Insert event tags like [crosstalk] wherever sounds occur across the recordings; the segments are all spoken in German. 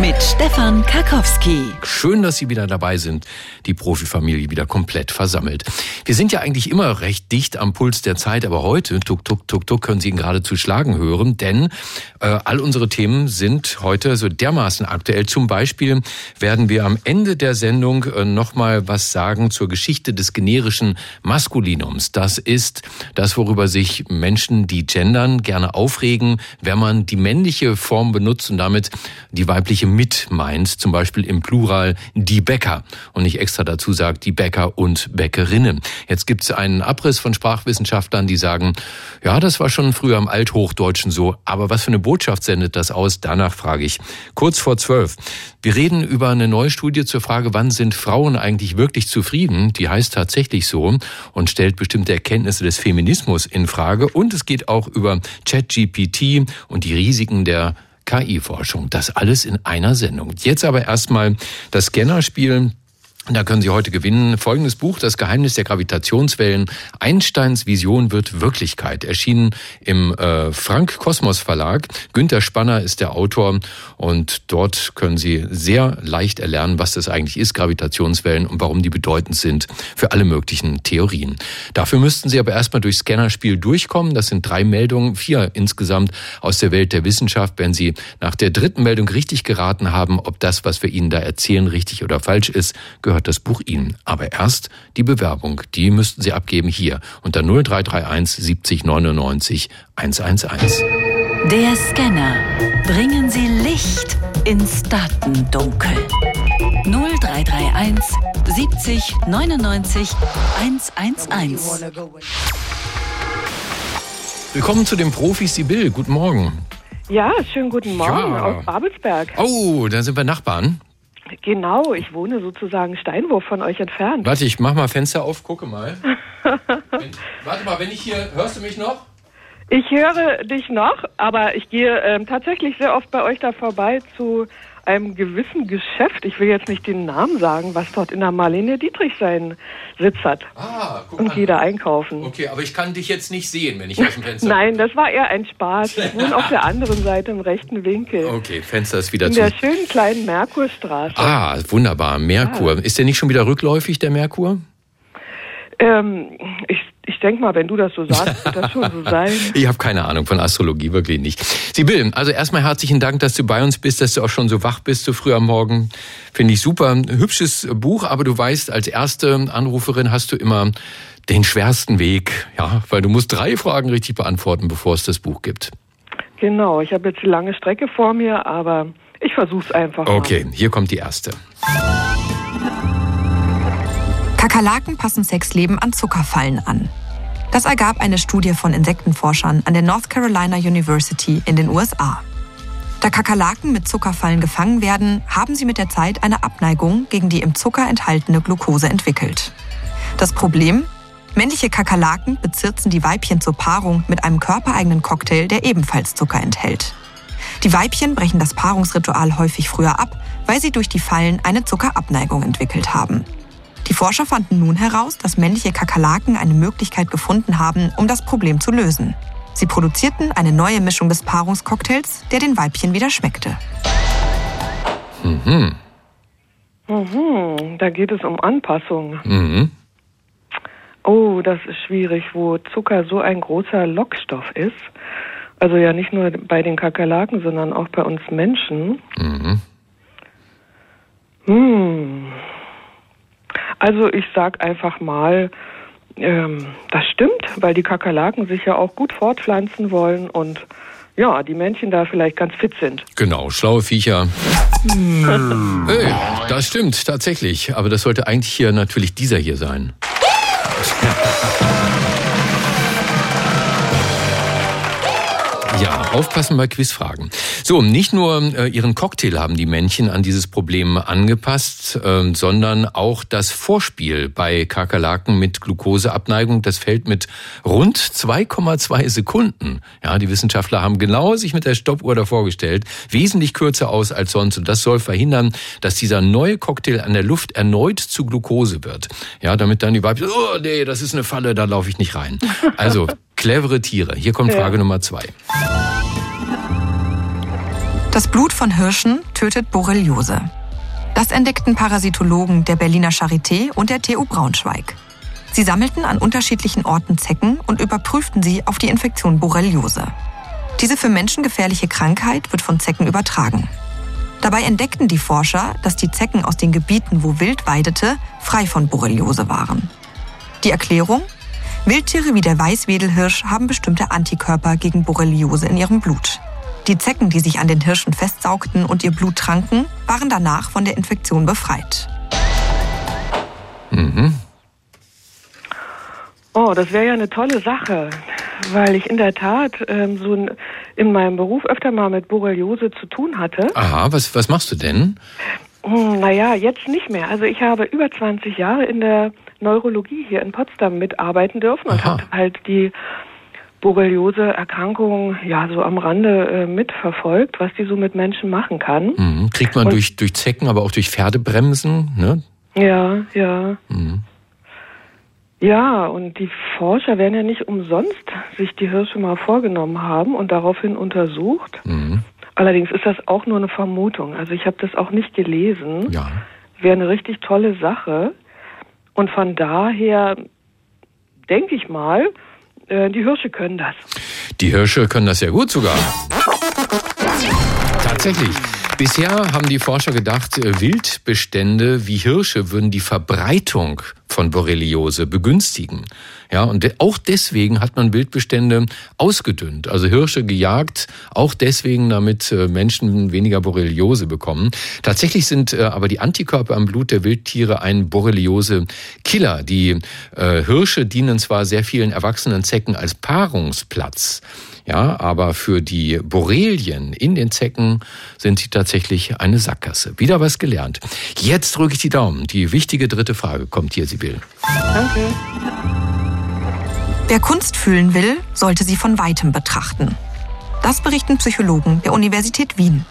Mit Stefan Karkowski. Schön, dass Sie wieder dabei sind. Die Profifamilie wieder komplett versammelt. Wir sind ja eigentlich immer recht dicht am Puls der Zeit, aber heute, tuk, tuk, tuk, tuk, können Sie ihn geradezu schlagen hören, denn äh, all unsere Themen sind heute so dermaßen aktuell. Zum Beispiel werden wir am Ende der Sendung äh, nochmal was sagen zur Geschichte des generischen Maskulinums. Das ist das, worüber sich Menschen, die gendern, gerne aufregen, wenn man die männliche Form benutzt und damit die weibliche mit meint, zum Beispiel im Plural die Bäcker und nicht extra dazu sagt die Bäcker und Bäckerinnen. Jetzt gibt es einen Abriss von Sprachwissenschaftlern, die sagen, ja, das war schon früher im Althochdeutschen so, aber was für eine Botschaft sendet das aus? Danach frage ich. Kurz vor zwölf. Wir reden über eine neue Studie zur Frage, wann sind Frauen eigentlich wirklich zufrieden? Die heißt tatsächlich so und stellt bestimmte Erkenntnisse des Feminismus in Frage. Und es geht auch über ChatGPT und die Risiken der KI-Forschung. Das alles in einer Sendung. Jetzt aber erstmal das Scannerspiel da können Sie heute gewinnen. Folgendes Buch, Das Geheimnis der Gravitationswellen. Einsteins Vision wird Wirklichkeit. Erschienen im äh, Frank Kosmos Verlag. Günter Spanner ist der Autor und dort können Sie sehr leicht erlernen, was das eigentlich ist, Gravitationswellen und warum die bedeutend sind für alle möglichen Theorien. Dafür müssten Sie aber erstmal durch Scannerspiel durchkommen. Das sind drei Meldungen, vier insgesamt aus der Welt der Wissenschaft. Wenn Sie nach der dritten Meldung richtig geraten haben, ob das, was wir Ihnen da erzählen, richtig oder falsch ist, gehört das Buch Ihnen. Aber erst die Bewerbung, die müssten Sie abgeben hier unter 0331 70 99 111. Der Scanner. Bringen Sie Licht ins Datendunkel. 0331 70 99 111. Willkommen zu den Profis, Sibyl. Guten Morgen. Ja, schönen guten Morgen ja. aus Babelsberg. Oh, da sind wir Nachbarn. Genau, ich wohne sozusagen Steinwurf von euch entfernt. Warte, ich mach mal Fenster auf, gucke mal. [laughs] wenn, warte mal, wenn ich hier, hörst du mich noch? Ich höre dich noch, aber ich gehe ähm, tatsächlich sehr oft bei euch da vorbei zu einem gewissen Geschäft, ich will jetzt nicht den Namen sagen, was dort in der Marlene Dietrich seinen Sitz hat. Ah, guck Und jeder einkaufen. Okay, aber ich kann dich jetzt nicht sehen, wenn ich aus dem Fenster Nein, das war eher ein Spaß. Ich wohne auf der anderen Seite im rechten Winkel. Okay, Fenster ist wieder in zu. In der schönen kleinen Merkurstraße. Ah, wunderbar. Merkur. Ja. Ist der nicht schon wieder rückläufig, der Merkur? Ähm, ich ich denke mal, wenn du das so sagst, wird das schon so [laughs] sein. ich habe keine Ahnung von Astrologie, wirklich nicht. Sibyl, also erstmal herzlichen Dank, dass du bei uns bist, dass du auch schon so wach bist, so früh am Morgen. Finde ich super. Ein hübsches Buch, aber du weißt, als erste Anruferin hast du immer den schwersten Weg, ja, weil du musst drei Fragen richtig beantworten, bevor es das Buch gibt. Genau, ich habe jetzt eine lange Strecke vor mir, aber ich versuche es einfach. Okay, mal. hier kommt die erste. Kakerlaken passen Sexleben an Zuckerfallen an. Das ergab eine Studie von Insektenforschern an der North Carolina University in den USA. Da Kakerlaken mit Zuckerfallen gefangen werden, haben sie mit der Zeit eine Abneigung gegen die im Zucker enthaltene Glucose entwickelt. Das Problem? Männliche Kakerlaken bezirzen die Weibchen zur Paarung mit einem körpereigenen Cocktail, der ebenfalls Zucker enthält. Die Weibchen brechen das Paarungsritual häufig früher ab, weil sie durch die Fallen eine Zuckerabneigung entwickelt haben. Die Forscher fanden nun heraus, dass männliche Kakerlaken eine Möglichkeit gefunden haben, um das Problem zu lösen. Sie produzierten eine neue Mischung des Paarungscocktails, der den Weibchen wieder schmeckte. Mhm. Mhm, da geht es um Anpassung. Mhm. Oh, das ist schwierig, wo Zucker so ein großer Lockstoff ist. Also ja nicht nur bei den Kakerlaken, sondern auch bei uns Menschen. Mhm. Hm. Also ich sag einfach mal, ähm, das stimmt, weil die Kakerlaken sich ja auch gut fortpflanzen wollen und ja, die Männchen da vielleicht ganz fit sind. Genau, schlaue Viecher. hey, das stimmt tatsächlich, aber das sollte eigentlich hier natürlich dieser hier sein. [laughs] Ja, aufpassen bei Quizfragen. So, nicht nur äh, ihren Cocktail haben die Männchen an dieses Problem angepasst, äh, sondern auch das Vorspiel bei Kakerlaken mit Glukoseabneigung, das fällt mit rund 2,2 Sekunden. Ja, die Wissenschaftler haben genau sich mit der Stoppuhr davor gestellt, wesentlich kürzer aus als sonst und das soll verhindern, dass dieser neue Cocktail an der Luft erneut zu Glukose wird. Ja, damit dann die Weibchen, oh nee, das ist eine Falle, da laufe ich nicht rein. Also [laughs] Clevere Tiere. Hier kommt Frage ja. Nummer zwei. Das Blut von Hirschen tötet Borreliose. Das entdeckten Parasitologen der Berliner Charité und der TU Braunschweig. Sie sammelten an unterschiedlichen Orten Zecken und überprüften sie auf die Infektion Borreliose. Diese für Menschen gefährliche Krankheit wird von Zecken übertragen. Dabei entdeckten die Forscher, dass die Zecken aus den Gebieten, wo Wild weidete, frei von Borreliose waren. Die Erklärung? Wildtiere wie der Weißwedelhirsch haben bestimmte Antikörper gegen Borreliose in ihrem Blut. Die Zecken, die sich an den Hirschen festsaugten und ihr Blut tranken, waren danach von der Infektion befreit. Mhm. Oh, das wäre ja eine tolle Sache, weil ich in der Tat ähm, so in meinem Beruf öfter mal mit Borreliose zu tun hatte. Aha, was, was machst du denn? Hm, naja, jetzt nicht mehr. Also ich habe über 20 Jahre in der Neurologie hier in Potsdam mitarbeiten dürfen und habe halt die Borreliose-Erkrankung ja so am Rande äh, mitverfolgt, was die so mit Menschen machen kann. Mhm. Kriegt man und, durch, durch Zecken, aber auch durch Pferdebremsen, ne? Ja, ja. Mhm. Ja, und die Forscher werden ja nicht umsonst sich die Hirsche mal vorgenommen haben und daraufhin untersucht. Mhm. Allerdings ist das auch nur eine Vermutung. Also ich habe das auch nicht gelesen. Ja. Wäre eine richtig tolle Sache. Und von daher denke ich mal, äh, die Hirsche können das. Die Hirsche können das ja gut sogar. Tatsächlich. Bisher haben die Forscher gedacht, äh, Wildbestände wie Hirsche würden die Verbreitung von Borreliose begünstigen. Ja, und auch deswegen hat man Wildbestände ausgedünnt, also Hirsche gejagt, auch deswegen, damit äh, Menschen weniger Borreliose bekommen. Tatsächlich sind äh, aber die Antikörper am Blut der Wildtiere ein Borreliose-Killer. Die Hirsche dienen zwar sehr vielen erwachsenen Zecken als Paarungsplatz, ja, aber für die Borrelien in den Zecken sind sie tatsächlich eine Sackgasse. Wieder was gelernt. Jetzt drücke ich die Daumen. Die wichtige dritte Frage kommt hier, Sibyl. Danke. Wer Kunst fühlen will, sollte sie von weitem betrachten. Das berichten Psychologen der Universität Wien.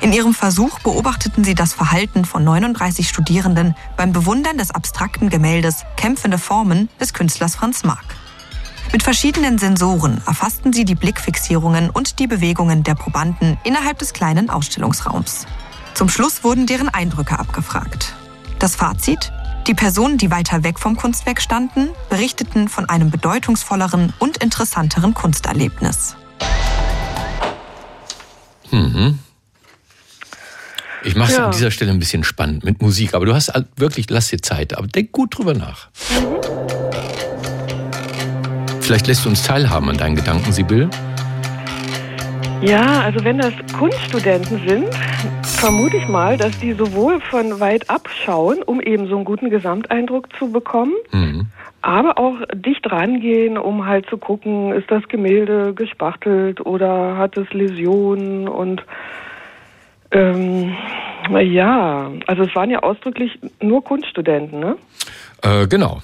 In ihrem Versuch beobachteten sie das Verhalten von 39 Studierenden beim Bewundern des abstrakten Gemäldes Kämpfende Formen des Künstlers Franz Marc. Mit verschiedenen Sensoren erfassten sie die Blickfixierungen und die Bewegungen der Probanden innerhalb des kleinen Ausstellungsraums. Zum Schluss wurden deren Eindrücke abgefragt. Das Fazit? Die Personen, die weiter weg vom Kunstwerk standen, berichteten von einem bedeutungsvolleren und interessanteren Kunsterlebnis. Mhm. Ich mache es ja. an dieser Stelle ein bisschen spannend mit Musik, aber du hast wirklich, lass dir Zeit, aber denk gut drüber nach. Mhm. Vielleicht lässt du uns teilhaben an deinen Gedanken, Sibyl. Ja, also wenn das Kunststudenten sind, vermute ich mal, dass die sowohl von weit abschauen, um eben so einen guten Gesamteindruck zu bekommen, mhm. aber auch dicht rangehen, um halt zu gucken, ist das Gemälde gespachtelt oder hat es Läsionen und ähm, ja, also es waren ja ausdrücklich nur Kunststudenten, ne? Äh, genau.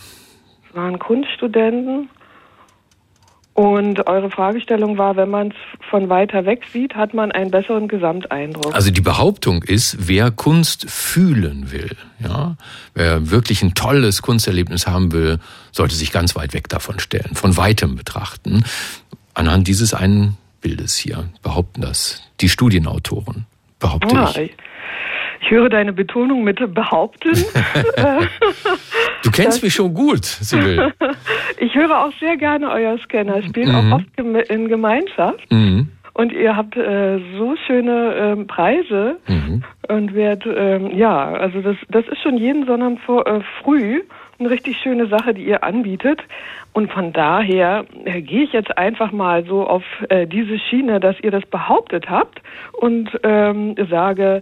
Es waren Kunststudenten. Und eure Fragestellung war, wenn man es von weiter weg sieht, hat man einen besseren Gesamteindruck. Also die Behauptung ist, wer Kunst fühlen will, ja, wer wirklich ein tolles Kunsterlebnis haben will, sollte sich ganz weit weg davon stellen, von weitem betrachten. Anhand dieses einen Bildes hier behaupten das die Studienautoren, behaupte ah, ich. Ich höre deine Betonung mit behaupten. [laughs] [laughs] du kennst das, mich schon gut, Sibyl. [laughs] ich höre auch sehr gerne euer Scanner. Spielt mhm. auch oft in Gemeinschaft. Mhm. Und ihr habt äh, so schöne ähm, Preise mhm. und werdet, ähm, ja, also das, das ist schon jeden Sonntag vor, äh, früh eine richtig schöne Sache, die ihr anbietet. Und von daher äh, gehe ich jetzt einfach mal so auf äh, diese Schiene, dass ihr das behauptet habt und ähm, sage,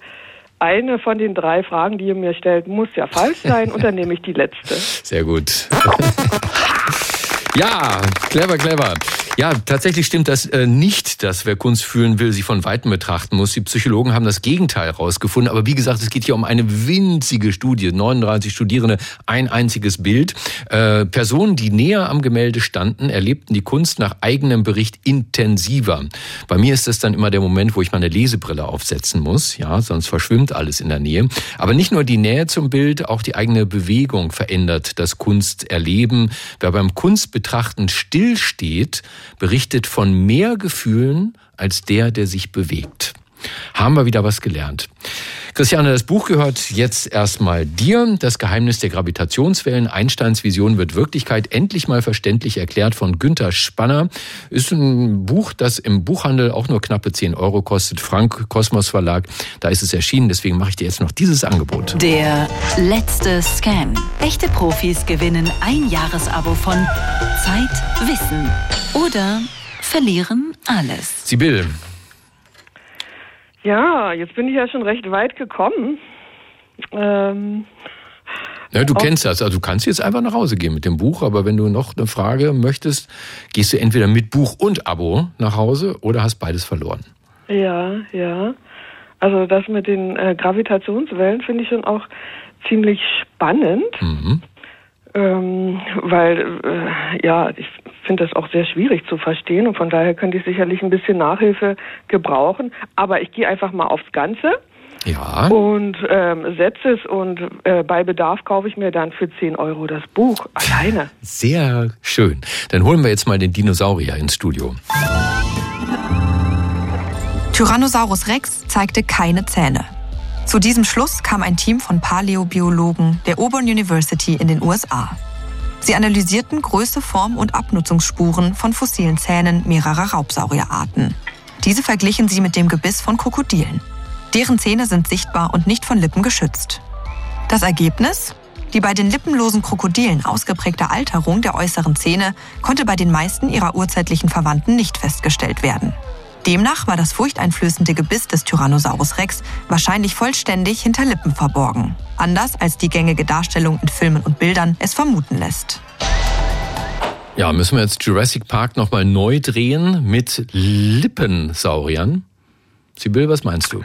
eine von den drei Fragen, die ihr mir stellt, muss ja falsch sein und dann nehme ich die letzte. Sehr gut. [laughs] ja, clever, clever. Ja, tatsächlich stimmt das äh, nicht, dass wer Kunst fühlen will, sie von Weitem betrachten muss. Die Psychologen haben das Gegenteil herausgefunden. Aber wie gesagt, es geht hier um eine winzige Studie. 39 Studierende, ein einziges Bild. Äh, Personen, die näher am Gemälde standen, erlebten die Kunst nach eigenem Bericht intensiver. Bei mir ist das dann immer der Moment, wo ich meine Lesebrille aufsetzen muss. Ja, sonst verschwimmt alles in der Nähe. Aber nicht nur die Nähe zum Bild, auch die eigene Bewegung verändert das Kunsterleben. Wer beim Kunstbetrachten stillsteht, berichtet von mehr Gefühlen als der, der sich bewegt. Haben wir wieder was gelernt. Christiane, das Buch gehört jetzt erstmal dir. Das Geheimnis der Gravitationswellen. Einsteins Vision wird Wirklichkeit. Endlich mal verständlich erklärt von Günther Spanner. Ist ein Buch, das im Buchhandel auch nur knappe 10 Euro kostet. Frank Kosmos Verlag. Da ist es erschienen. Deswegen mache ich dir jetzt noch dieses Angebot. Der letzte Scan. Echte Profis gewinnen ein Jahresabo von Zeit, Wissen oder verlieren alles. Sibyl, ja, jetzt bin ich ja schon recht weit gekommen. Ähm, ja, du kennst das. Also du kannst jetzt einfach nach Hause gehen mit dem Buch, aber wenn du noch eine Frage möchtest, gehst du entweder mit Buch und Abo nach Hause oder hast beides verloren. Ja, ja. Also das mit den äh, Gravitationswellen finde ich schon auch ziemlich spannend. Mhm. Ähm, weil, äh, ja, ich finde das auch sehr schwierig zu verstehen und von daher könnte ich sicherlich ein bisschen Nachhilfe gebrauchen. Aber ich gehe einfach mal aufs Ganze. Ja. Und ähm, setze es und äh, bei Bedarf kaufe ich mir dann für 10 Euro das Buch alleine. Sehr schön. Dann holen wir jetzt mal den Dinosaurier ins Studio. Tyrannosaurus Rex zeigte keine Zähne. Zu diesem Schluss kam ein Team von Paläobiologen der Auburn University in den USA. Sie analysierten Größe, Form und Abnutzungsspuren von fossilen Zähnen mehrerer Raubsaurierarten. Diese verglichen sie mit dem Gebiss von Krokodilen. Deren Zähne sind sichtbar und nicht von Lippen geschützt. Das Ergebnis? Die bei den lippenlosen Krokodilen ausgeprägte Alterung der äußeren Zähne konnte bei den meisten ihrer urzeitlichen Verwandten nicht festgestellt werden. Demnach war das furchteinflößende Gebiss des Tyrannosaurus Rex wahrscheinlich vollständig hinter Lippen verborgen. Anders als die gängige Darstellung in Filmen und Bildern es vermuten lässt. Ja, müssen wir jetzt Jurassic Park nochmal neu drehen mit Lippensauriern? Sibyl, was meinst du?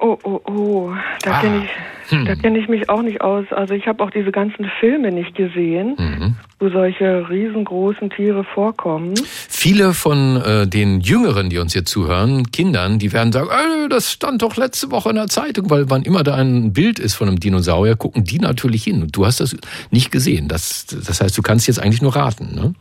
Oh, oh, oh. Da ah. kenne ich hm. Da kenne ich mich auch nicht aus. Also ich habe auch diese ganzen Filme nicht gesehen, mhm. wo solche riesengroßen Tiere vorkommen. Viele von äh, den Jüngeren, die uns hier zuhören, Kindern, die werden sagen, äh, das stand doch letzte Woche in der Zeitung, weil wann immer da ein Bild ist von einem Dinosaurier, gucken die natürlich hin. Und du hast das nicht gesehen. Das, das heißt, du kannst jetzt eigentlich nur raten, ne?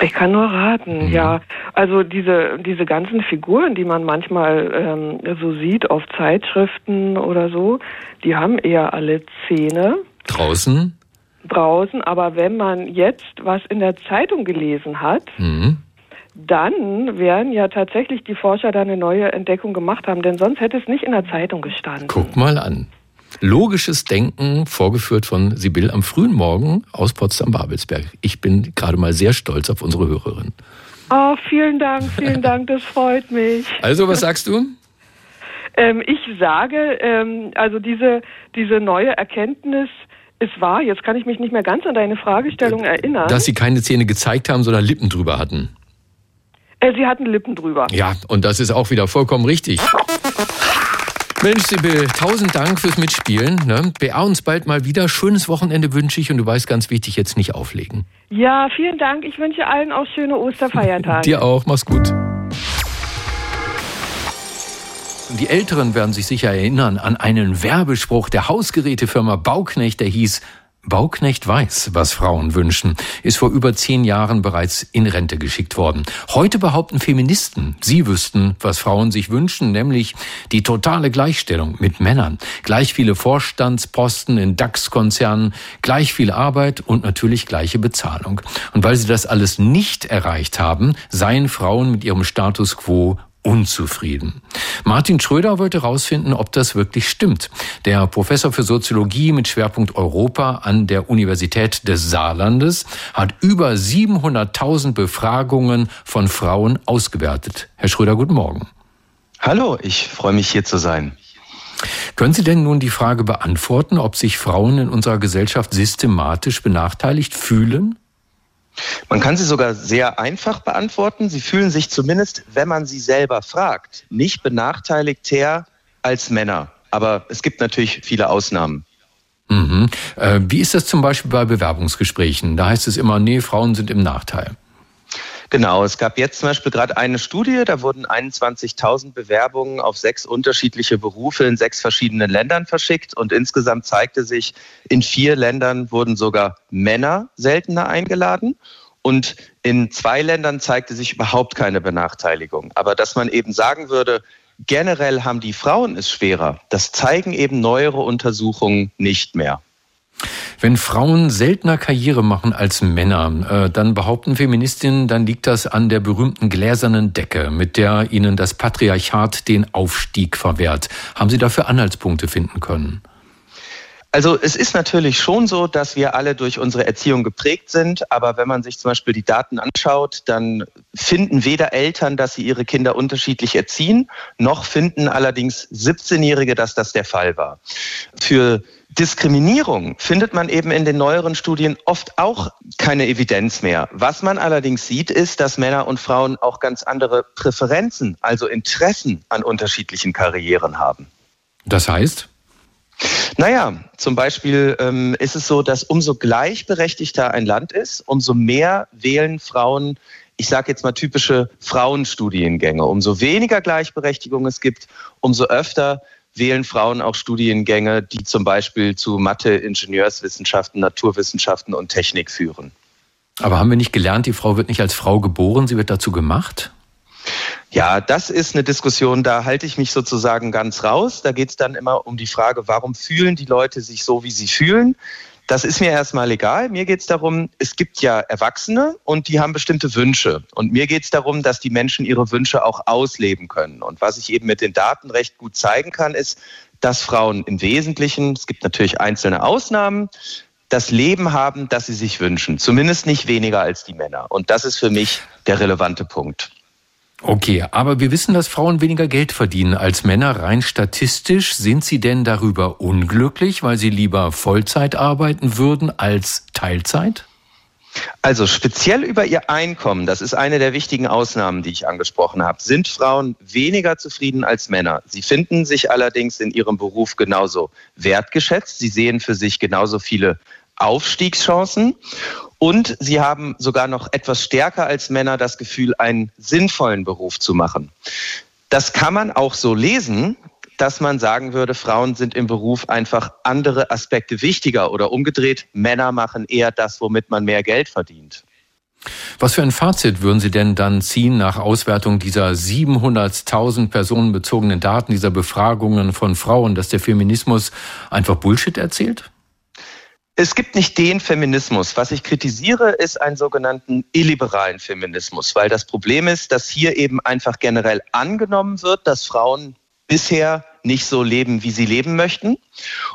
Ich kann nur raten, mhm. ja. Also diese, diese ganzen Figuren, die man manchmal ähm, so sieht auf Zeitschriften oder so, die haben eher alle Zähne. Draußen? Draußen, aber wenn man jetzt was in der Zeitung gelesen hat, mhm. dann werden ja tatsächlich die Forscher da eine neue Entdeckung gemacht haben, denn sonst hätte es nicht in der Zeitung gestanden. Guck mal an. Logisches Denken, vorgeführt von Sibyl am frühen Morgen aus Potsdam-Babelsberg. Ich bin gerade mal sehr stolz auf unsere Hörerin. Oh, vielen Dank, vielen [laughs] Dank, das freut mich. Also, was sagst du? Ähm, ich sage, ähm, also diese, diese neue Erkenntnis ist wahr. Jetzt kann ich mich nicht mehr ganz an deine Fragestellung äh, erinnern. Dass sie keine Zähne gezeigt haben, sondern Lippen drüber hatten. Äh, sie hatten Lippen drüber. Ja, und das ist auch wieder vollkommen richtig. Mensch, Sibyl, tausend Dank fürs Mitspielen. Ne? Beehr uns bald mal wieder. Schönes Wochenende wünsche ich und du weißt ganz wichtig, jetzt nicht auflegen. Ja, vielen Dank. Ich wünsche allen auch schöne Osterfeiertage. Dir auch. Mach's gut. Die Älteren werden sich sicher erinnern an einen Werbespruch der Hausgerätefirma Bauknecht, der hieß Bauknecht weiß, was Frauen wünschen, ist vor über zehn Jahren bereits in Rente geschickt worden. Heute behaupten Feministen, sie wüssten, was Frauen sich wünschen, nämlich die totale Gleichstellung mit Männern, gleich viele Vorstandsposten in DAX-Konzernen, gleich viel Arbeit und natürlich gleiche Bezahlung. Und weil sie das alles nicht erreicht haben, seien Frauen mit ihrem Status quo unzufrieden. Martin Schröder wollte herausfinden, ob das wirklich stimmt. Der Professor für Soziologie mit Schwerpunkt Europa an der Universität des Saarlandes hat über 700.000 Befragungen von Frauen ausgewertet. Herr Schröder, guten Morgen. Hallo, ich freue mich hier zu sein. Können Sie denn nun die Frage beantworten, ob sich Frauen in unserer Gesellschaft systematisch benachteiligt fühlen? Man kann sie sogar sehr einfach beantworten. Sie fühlen sich zumindest, wenn man sie selber fragt, nicht benachteiligter als Männer. Aber es gibt natürlich viele Ausnahmen. Mhm. Äh, wie ist das zum Beispiel bei Bewerbungsgesprächen? Da heißt es immer, nee, Frauen sind im Nachteil. Genau, es gab jetzt zum Beispiel gerade eine Studie, da wurden 21.000 Bewerbungen auf sechs unterschiedliche Berufe in sechs verschiedenen Ländern verschickt und insgesamt zeigte sich, in vier Ländern wurden sogar Männer seltener eingeladen und in zwei Ländern zeigte sich überhaupt keine Benachteiligung. Aber dass man eben sagen würde, generell haben die Frauen es schwerer, das zeigen eben neuere Untersuchungen nicht mehr. Wenn Frauen seltener Karriere machen als Männer, äh, dann behaupten Feministinnen, dann liegt das an der berühmten gläsernen Decke, mit der ihnen das Patriarchat den Aufstieg verwehrt. Haben Sie dafür Anhaltspunkte finden können? Also es ist natürlich schon so, dass wir alle durch unsere Erziehung geprägt sind, aber wenn man sich zum Beispiel die Daten anschaut, dann finden weder Eltern, dass sie ihre Kinder unterschiedlich erziehen, noch finden allerdings 17-Jährige, dass das der Fall war. Für Diskriminierung findet man eben in den neueren Studien oft auch keine Evidenz mehr. Was man allerdings sieht, ist, dass Männer und Frauen auch ganz andere Präferenzen, also Interessen an unterschiedlichen Karrieren haben. Das heißt? Naja, zum Beispiel ähm, ist es so, dass umso gleichberechtigter ein Land ist, umso mehr wählen Frauen, ich sage jetzt mal typische Frauenstudiengänge. Umso weniger Gleichberechtigung es gibt, umso öfter wählen Frauen auch Studiengänge, die zum Beispiel zu Mathe, Ingenieurswissenschaften, Naturwissenschaften und Technik führen. Aber haben wir nicht gelernt, die Frau wird nicht als Frau geboren, sie wird dazu gemacht? Ja, das ist eine Diskussion, da halte ich mich sozusagen ganz raus. Da geht es dann immer um die Frage, warum fühlen die Leute sich so, wie sie fühlen? Das ist mir erstmal egal. Mir geht es darum, es gibt ja Erwachsene und die haben bestimmte Wünsche. Und mir geht es darum, dass die Menschen ihre Wünsche auch ausleben können. Und was ich eben mit den Daten recht gut zeigen kann, ist, dass Frauen im Wesentlichen, es gibt natürlich einzelne Ausnahmen, das Leben haben, das sie sich wünschen. Zumindest nicht weniger als die Männer. Und das ist für mich der relevante Punkt. Okay, aber wir wissen, dass Frauen weniger Geld verdienen als Männer. Rein statistisch sind sie denn darüber unglücklich, weil sie lieber Vollzeit arbeiten würden als Teilzeit? Also speziell über ihr Einkommen, das ist eine der wichtigen Ausnahmen, die ich angesprochen habe, sind Frauen weniger zufrieden als Männer. Sie finden sich allerdings in ihrem Beruf genauso wertgeschätzt. Sie sehen für sich genauso viele Aufstiegschancen und sie haben sogar noch etwas stärker als Männer das Gefühl, einen sinnvollen Beruf zu machen. Das kann man auch so lesen, dass man sagen würde, Frauen sind im Beruf einfach andere Aspekte wichtiger oder umgedreht, Männer machen eher das, womit man mehr Geld verdient. Was für ein Fazit würden Sie denn dann ziehen nach Auswertung dieser 700.000 personenbezogenen Daten, dieser Befragungen von Frauen, dass der Feminismus einfach Bullshit erzählt? Es gibt nicht den Feminismus. Was ich kritisiere, ist einen sogenannten illiberalen Feminismus, weil das Problem ist, dass hier eben einfach generell angenommen wird, dass Frauen bisher nicht so leben, wie sie leben möchten.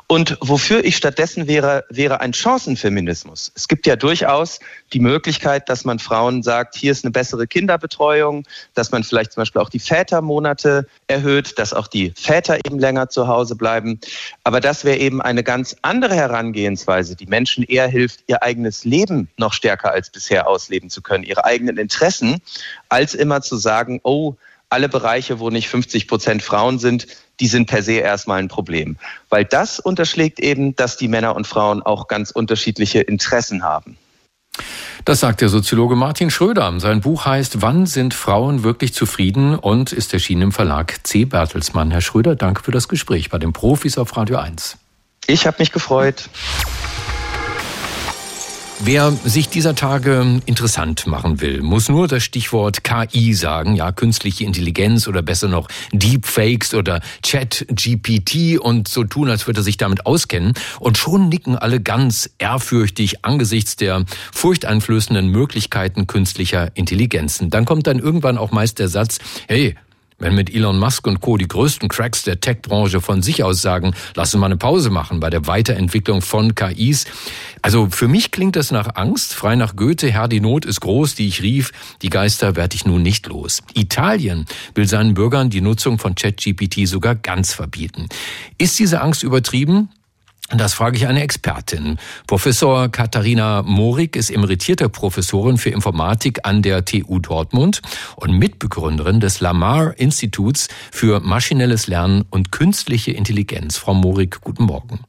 Und wofür ich stattdessen wäre, wäre ein Chancenfeminismus. Es gibt ja durchaus die Möglichkeit, dass man Frauen sagt, hier ist eine bessere Kinderbetreuung, dass man vielleicht zum Beispiel auch die Vätermonate erhöht, dass auch die Väter eben länger zu Hause bleiben. Aber das wäre eben eine ganz andere Herangehensweise, die Menschen eher hilft, ihr eigenes Leben noch stärker als bisher ausleben zu können, ihre eigenen Interessen, als immer zu sagen, oh, alle Bereiche, wo nicht 50 Prozent Frauen sind, die sind per se erstmal ein Problem. Weil das unterschlägt eben, dass die Männer und Frauen auch ganz unterschiedliche Interessen haben. Das sagt der Soziologe Martin Schröder. Sein Buch heißt Wann sind Frauen wirklich zufrieden und ist erschienen im Verlag C. Bertelsmann. Herr Schröder, danke für das Gespräch bei den Profis auf Radio 1. Ich habe mich gefreut. Wer sich dieser Tage interessant machen will, muss nur das Stichwort KI sagen, ja, künstliche Intelligenz oder besser noch Deepfakes oder Chat-GPT und so tun, als würde er sich damit auskennen. Und schon nicken alle ganz ehrfürchtig angesichts der furchteinflößenden Möglichkeiten künstlicher Intelligenzen. Dann kommt dann irgendwann auch meist der Satz, hey, wenn mit Elon Musk und Co. die größten Cracks der Tech-Branche von sich aus sagen, lass uns mal eine Pause machen bei der Weiterentwicklung von KIs. Also für mich klingt das nach Angst, frei nach Goethe, Herr, die Not ist groß, die ich rief, die Geister werde ich nun nicht los. Italien will seinen Bürgern die Nutzung von ChatGPT sogar ganz verbieten. Ist diese Angst übertrieben? Das frage ich eine Expertin. Professor Katharina Morik ist emeritierte Professorin für Informatik an der TU Dortmund und Mitbegründerin des Lamar Instituts für maschinelles Lernen und künstliche Intelligenz. Frau Morik, guten Morgen.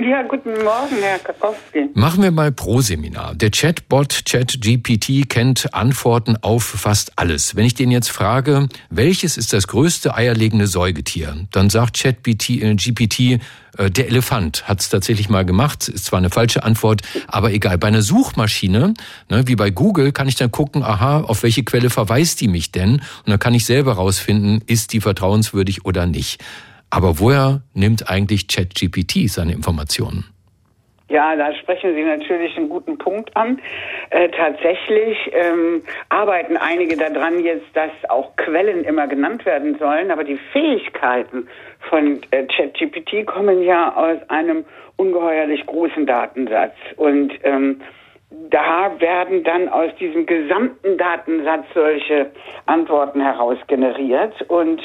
Ja, guten Morgen, Herr Kapowski. Machen wir mal Pro-Seminar. Der Chatbot ChatGPT kennt Antworten auf fast alles. Wenn ich den jetzt frage, welches ist das größte eierlegende Säugetier, dann sagt ChatGPT, äh, der Elefant hat es tatsächlich mal gemacht. Ist zwar eine falsche Antwort, aber egal. Bei einer Suchmaschine, ne, wie bei Google, kann ich dann gucken, aha, auf welche Quelle verweist die mich denn? Und dann kann ich selber rausfinden, ist die vertrauenswürdig oder nicht. Aber woher nimmt eigentlich ChatGPT seine Informationen? Ja, da sprechen Sie natürlich einen guten Punkt an. Äh, tatsächlich ähm, arbeiten einige daran jetzt, dass auch Quellen immer genannt werden sollen, aber die Fähigkeiten von äh, ChatGPT kommen ja aus einem ungeheuerlich großen Datensatz. Und ähm, da werden dann aus diesem gesamten Datensatz solche Antworten heraus generiert und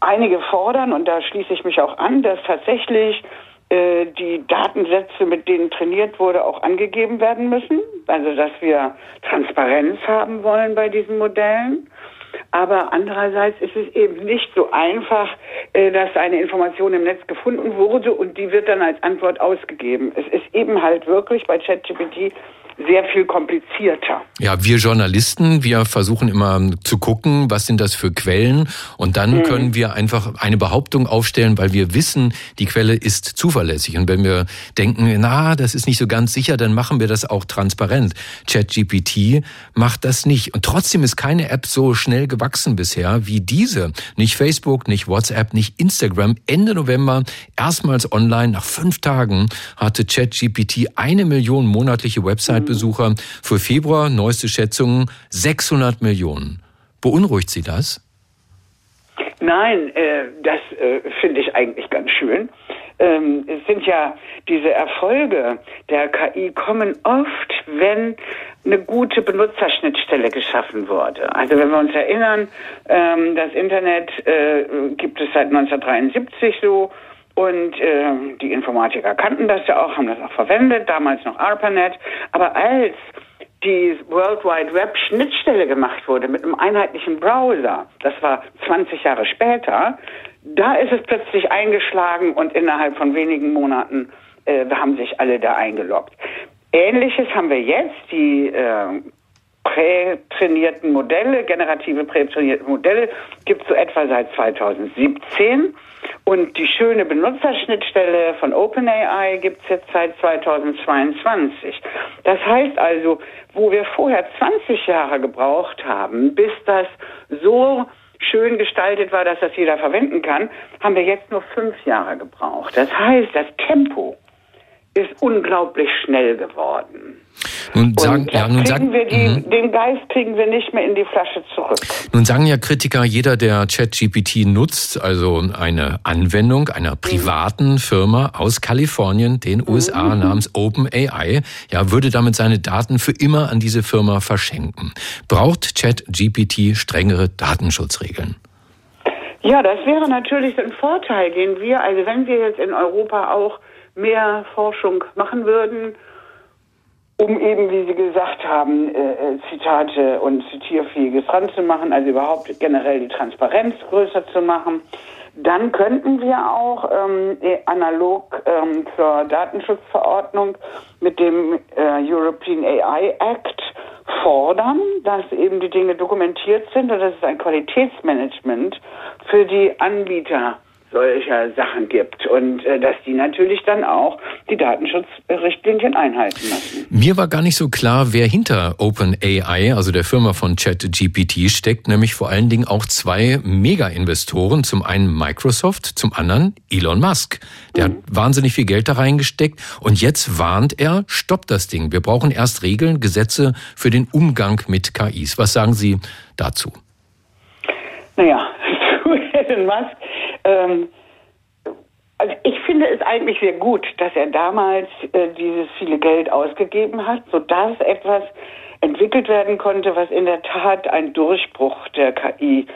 Einige fordern, und da schließe ich mich auch an, dass tatsächlich äh, die Datensätze, mit denen trainiert wurde, auch angegeben werden müssen. Also dass wir Transparenz haben wollen bei diesen Modellen. Aber andererseits ist es eben nicht so einfach, äh, dass eine Information im Netz gefunden wurde und die wird dann als Antwort ausgegeben. Es ist eben halt wirklich bei ChatGPT sehr viel komplizierter. Ja, wir Journalisten, wir versuchen immer zu gucken, was sind das für Quellen und dann mhm. können wir einfach eine Behauptung aufstellen, weil wir wissen, die Quelle ist zuverlässig und wenn wir denken, na, das ist nicht so ganz sicher, dann machen wir das auch transparent. ChatGPT macht das nicht und trotzdem ist keine App so schnell gewachsen bisher wie diese. Nicht Facebook, nicht WhatsApp, nicht Instagram. Ende November erstmals online nach fünf Tagen hatte ChatGPT eine Million monatliche Website Besucher. Für Februar, neueste Schätzungen, 600 Millionen. Beunruhigt Sie das? Nein, äh, das äh, finde ich eigentlich ganz schön. Ähm, es sind ja diese Erfolge der KI kommen oft, wenn eine gute Benutzerschnittstelle geschaffen wurde. Also wenn wir uns erinnern, ähm, das Internet äh, gibt es seit 1973 so und äh, die Informatiker kannten das ja auch, haben das auch verwendet, damals noch ARPANET. Aber als die World Wide Web Schnittstelle gemacht wurde mit einem einheitlichen Browser, das war 20 Jahre später, da ist es plötzlich eingeschlagen und innerhalb von wenigen Monaten äh, haben sich alle da eingeloggt. Ähnliches haben wir jetzt, die äh, prätrainierten Modelle, generative prätrainierte Modelle gibt es so etwa seit 2017. Und die schöne Benutzerschnittstelle von OpenAI gibt es jetzt seit 2022. Das heißt also, wo wir vorher 20 Jahre gebraucht haben, bis das so schön gestaltet war, dass das jeder verwenden kann, haben wir jetzt nur fünf Jahre gebraucht. Das heißt, das Tempo ist unglaublich schnell geworden. Nun sagen, ja, nun sagen, wir die, mhm. den Geist kriegen wir nicht mehr in die Flasche zurück. Nun sagen ja Kritiker, jeder, der ChatGPT nutzt, also eine Anwendung einer privaten mhm. Firma aus Kalifornien, den USA mhm. namens OpenAI, ja, würde damit seine Daten für immer an diese Firma verschenken. Braucht ChatGPT strengere Datenschutzregeln? Ja, das wäre natürlich ein Vorteil, den wir, also wenn wir jetzt in Europa auch mehr Forschung machen würden, um eben, wie Sie gesagt haben, äh, äh, Zitate und Zitierfähiges ranzumachen, also überhaupt generell die Transparenz größer zu machen. Dann könnten wir auch ähm, eh, analog ähm, zur Datenschutzverordnung mit dem äh, European AI Act fordern, dass eben die Dinge dokumentiert sind und dass es ein Qualitätsmanagement für die Anbieter solcher Sachen gibt und äh, dass die natürlich dann auch die Datenschutzrichtlinien einhalten müssen. Mir war gar nicht so klar, wer hinter OpenAI, also der Firma von ChatGPT, steckt, nämlich vor allen Dingen auch zwei Mega-Investoren, zum einen Microsoft, zum anderen Elon Musk. Der mhm. hat wahnsinnig viel Geld da reingesteckt und jetzt warnt er, stoppt das Ding. Wir brauchen erst Regeln, Gesetze für den Umgang mit KIs. Was sagen Sie dazu? Naja, [laughs] Elon Musk ähm, also ich finde es eigentlich sehr gut, dass er damals äh, dieses viele Geld ausgegeben hat, sodass etwas entwickelt werden konnte, was in der Tat ein Durchbruch der KI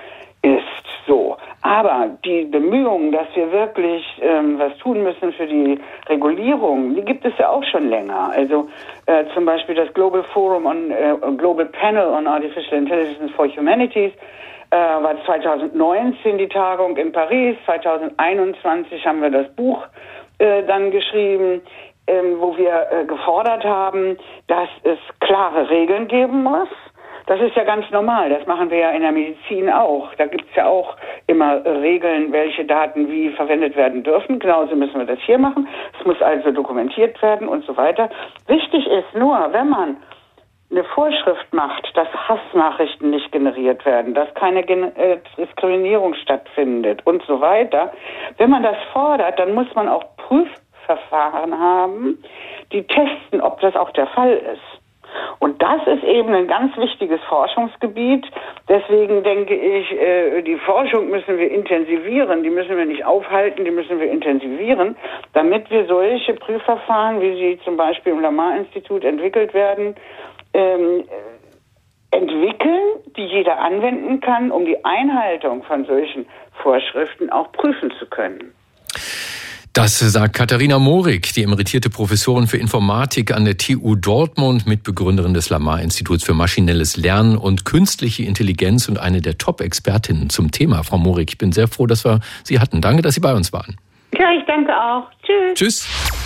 ist. So. Aber die Bemühungen, dass wir wirklich ähm, was tun müssen für die Regulierung, die gibt es ja auch schon länger. Also äh, zum Beispiel das Global Forum on äh, Global Panel on Artificial Intelligence for Humanities äh, war 2019 die Tagung in Paris. 2021 haben wir das Buch äh, dann geschrieben, ähm, wo wir äh, gefordert haben, dass es klare Regeln geben muss das ist ja ganz normal. Das machen wir ja in der Medizin auch. Da gibt es ja auch immer Regeln, welche Daten wie verwendet werden dürfen. Genauso müssen wir das hier machen. Es muss also dokumentiert werden und so weiter. Wichtig ist nur, wenn man eine Vorschrift macht, dass Hassnachrichten nicht generiert werden, dass keine Gen äh, Diskriminierung stattfindet und so weiter. Wenn man das fordert, dann muss man auch Prüfverfahren haben, die testen, ob das auch der Fall ist. Und das ist eben ein ganz wichtiges Forschungsgebiet. Deswegen denke ich, äh, die Forschung müssen wir intensivieren, die müssen wir nicht aufhalten, die müssen wir intensivieren, damit wir solche Prüfverfahren, wie sie zum Beispiel im Lamar-Institut entwickelt werden, ähm, entwickeln, die jeder anwenden kann, um die Einhaltung von solchen Vorschriften auch prüfen zu können. Das sagt Katharina Morik, die emeritierte Professorin für Informatik an der TU Dortmund, Mitbegründerin des Lamar-Instituts für maschinelles Lernen und künstliche Intelligenz und eine der Top-Expertinnen zum Thema. Frau Morik, ich bin sehr froh, dass wir Sie hatten. Danke, dass Sie bei uns waren. Ja, ich danke auch. Tschüss. Tschüss.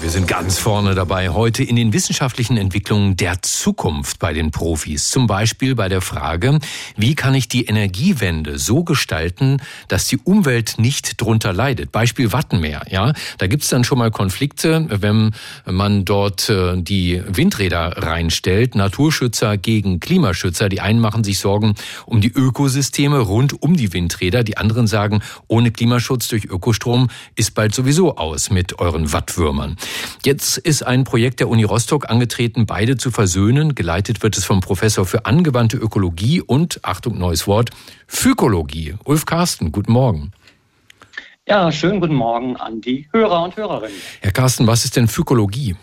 Wir sind ganz vorne dabei heute in den wissenschaftlichen Entwicklungen der Zukunft bei den Profis. Zum Beispiel bei der Frage, wie kann ich die Energiewende so gestalten, dass die Umwelt nicht drunter leidet? Beispiel Wattenmeer. Ja, da gibt's dann schon mal Konflikte, wenn man dort äh, die Windräder reinstellt. Naturschützer gegen Klimaschützer. Die einen machen sich Sorgen um die Ökosysteme rund um die Windräder. Die anderen sagen, ohne Klimaschutz durch Ökostrom ist bald sowieso aus mit euren Wattwürmern. Jetzt ist ein Projekt der Uni Rostock angetreten, beide zu versöhnen. Geleitet wird es vom Professor für angewandte Ökologie und, Achtung, neues Wort, Phykologie. Ulf Carsten, guten Morgen. Ja, schönen guten Morgen an die Hörer und Hörerinnen. Herr Carsten, was ist denn Phykologie?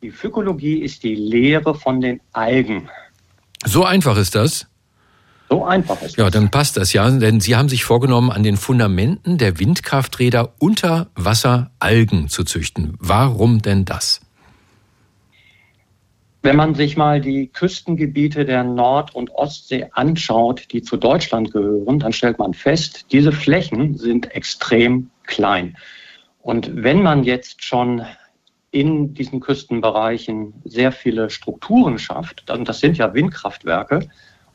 Die Phykologie ist die Lehre von den Algen. So einfach ist das? So einfach ist Ja, dann passt das ja, denn Sie haben sich vorgenommen, an den Fundamenten der Windkrafträder unter Wasser Algen zu züchten. Warum denn das? Wenn man sich mal die Küstengebiete der Nord- und Ostsee anschaut, die zu Deutschland gehören, dann stellt man fest, diese Flächen sind extrem klein. Und wenn man jetzt schon in diesen Küstenbereichen sehr viele Strukturen schafft, und das sind ja Windkraftwerke,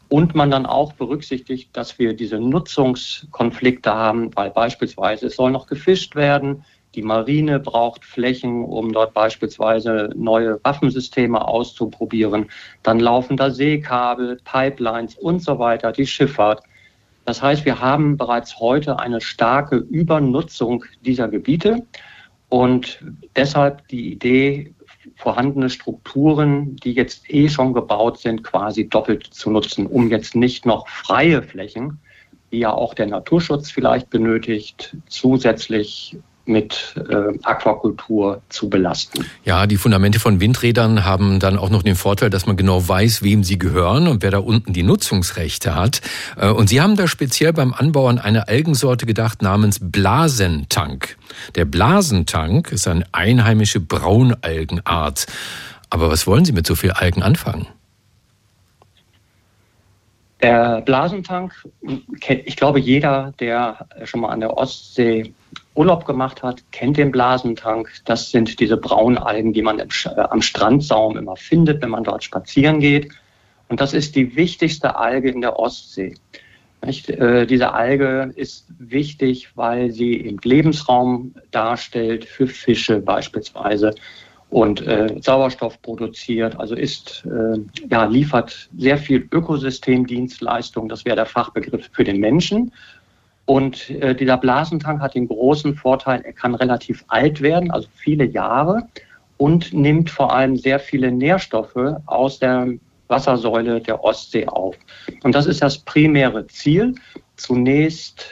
und man dann auch berücksichtigt, dass wir diese Nutzungskonflikte haben, weil beispielsweise es soll noch gefischt werden, die Marine braucht Flächen, um dort beispielsweise neue Waffensysteme auszuprobieren. Dann laufen da Seekabel, Pipelines und so weiter, die Schifffahrt. Das heißt, wir haben bereits heute eine starke Übernutzung dieser Gebiete. Und deshalb die Idee, vorhandene Strukturen, die jetzt eh schon gebaut sind, quasi doppelt zu nutzen, um jetzt nicht noch freie Flächen, die ja auch der Naturschutz vielleicht benötigt, zusätzlich mit äh, Aquakultur zu belasten. Ja, die Fundamente von Windrädern haben dann auch noch den Vorteil, dass man genau weiß, wem sie gehören und wer da unten die Nutzungsrechte hat. Äh, und Sie haben da speziell beim Anbau an eine Algensorte gedacht namens Blasentank. Der Blasentank ist eine einheimische Braunalgenart. Aber was wollen Sie mit so viel Algen anfangen? Der Blasentank, ich glaube, jeder, der schon mal an der Ostsee Urlaub gemacht hat, kennt den Blasentank. Das sind diese Braunalgen, die man äh, am Strandsaum immer findet, wenn man dort spazieren geht. Und das ist die wichtigste Alge in der Ostsee. Äh, diese Alge ist wichtig, weil sie eben Lebensraum darstellt für Fische beispielsweise und äh, Sauerstoff produziert, also ist, äh, ja, liefert sehr viel Ökosystemdienstleistung, das wäre der Fachbegriff für den Menschen. Und äh, dieser Blasentank hat den großen Vorteil, er kann relativ alt werden, also viele Jahre, und nimmt vor allem sehr viele Nährstoffe aus der Wassersäule der Ostsee auf. Und das ist das primäre Ziel. Zunächst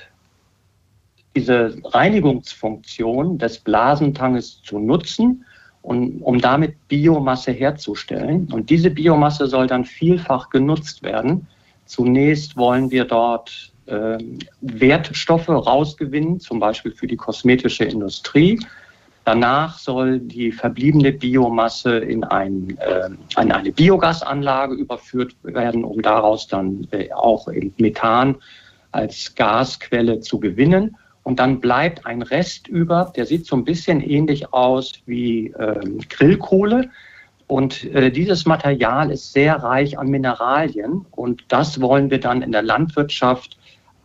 diese Reinigungsfunktion des Blasentankes zu nutzen, und, um damit Biomasse herzustellen. Und diese Biomasse soll dann vielfach genutzt werden Zunächst wollen wir dort äh, Wertstoffe rausgewinnen, zum Beispiel für die kosmetische Industrie. Danach soll die verbliebene Biomasse in, ein, äh, in eine Biogasanlage überführt werden, um daraus dann äh, auch Methan als Gasquelle zu gewinnen. Und dann bleibt ein Rest über, der sieht so ein bisschen ähnlich aus wie ähm, Grillkohle. Und äh, dieses Material ist sehr reich an Mineralien. Und das wollen wir dann in der Landwirtschaft